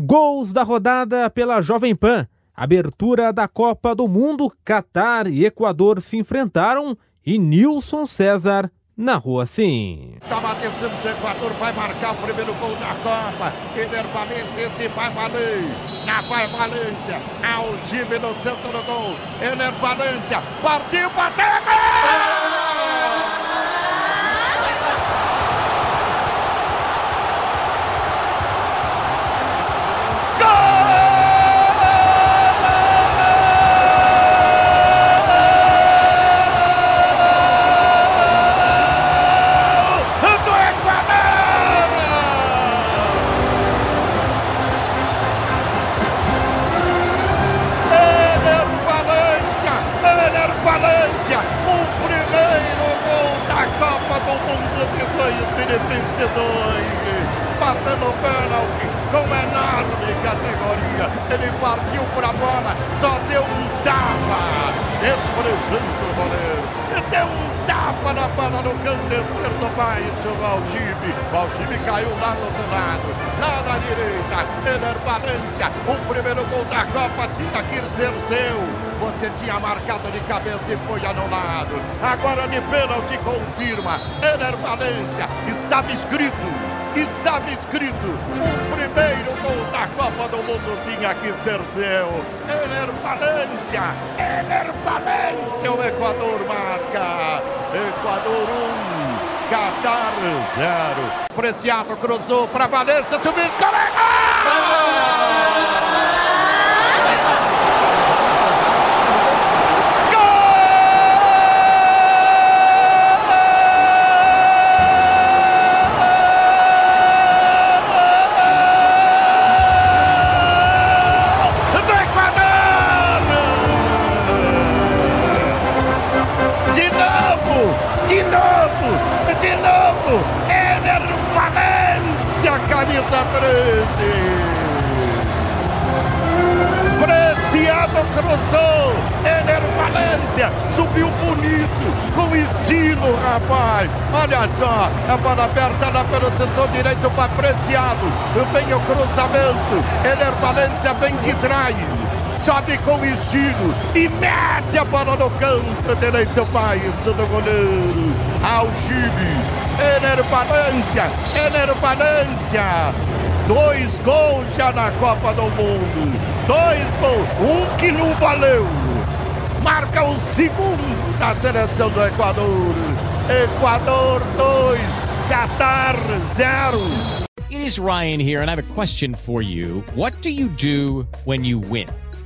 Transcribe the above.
Gols da rodada pela Jovem Pan. Abertura da Copa do Mundo. Catar e Equador se enfrentaram e Nilson César narrou assim. Estava tentando o Equador, vai marcar o primeiro gol da Copa. Ener Valência, esse vai valer. Na vai Valência, Algibe no centro do gol. Ener Valência, partiu, bateu! Mundo de 2022. Batendo pênalti com enorme categoria. Ele partiu para a bola, só deu um tapa, desprezando o goleiro. Deu um tapa na bola no canto esquerdo baixo do Algibe. O Algibe caiu lá do outro lado, lá da direita. Ener Valência, o primeiro gol da Copa tinha que ser seu. Você tinha marcado de cabeça e foi anulado. Agora de pênalti confirma. Ener Valência estava escrito. Estava escrito: o primeiro gol da Copa do Mundo tinha que ser seu. Ener Valência, Ener Valência, o Equador marca. Equador 1, Qatar 0. Preciado cruzou para Valência, subiu, do Camisa 13! Preciado cruzou! Ener Valência subiu bonito, com estilo, rapaz! Olha só, a bola aberta lá pelo setor direito para Preciado. Vem o cruzamento. Ener Valência vem de trás. Sobe com estilo e mete a bola no canto direito baixo do goleiro. Algibe, Ener Valência, Ener Valência. Dois gols já na Copa do Mundo. Dois gols, um que não valeu. Marca o segundo da seleção do Equador. Equador 2, Qatar 0. It is Ryan here, and I have a question for you. What do you do when you win?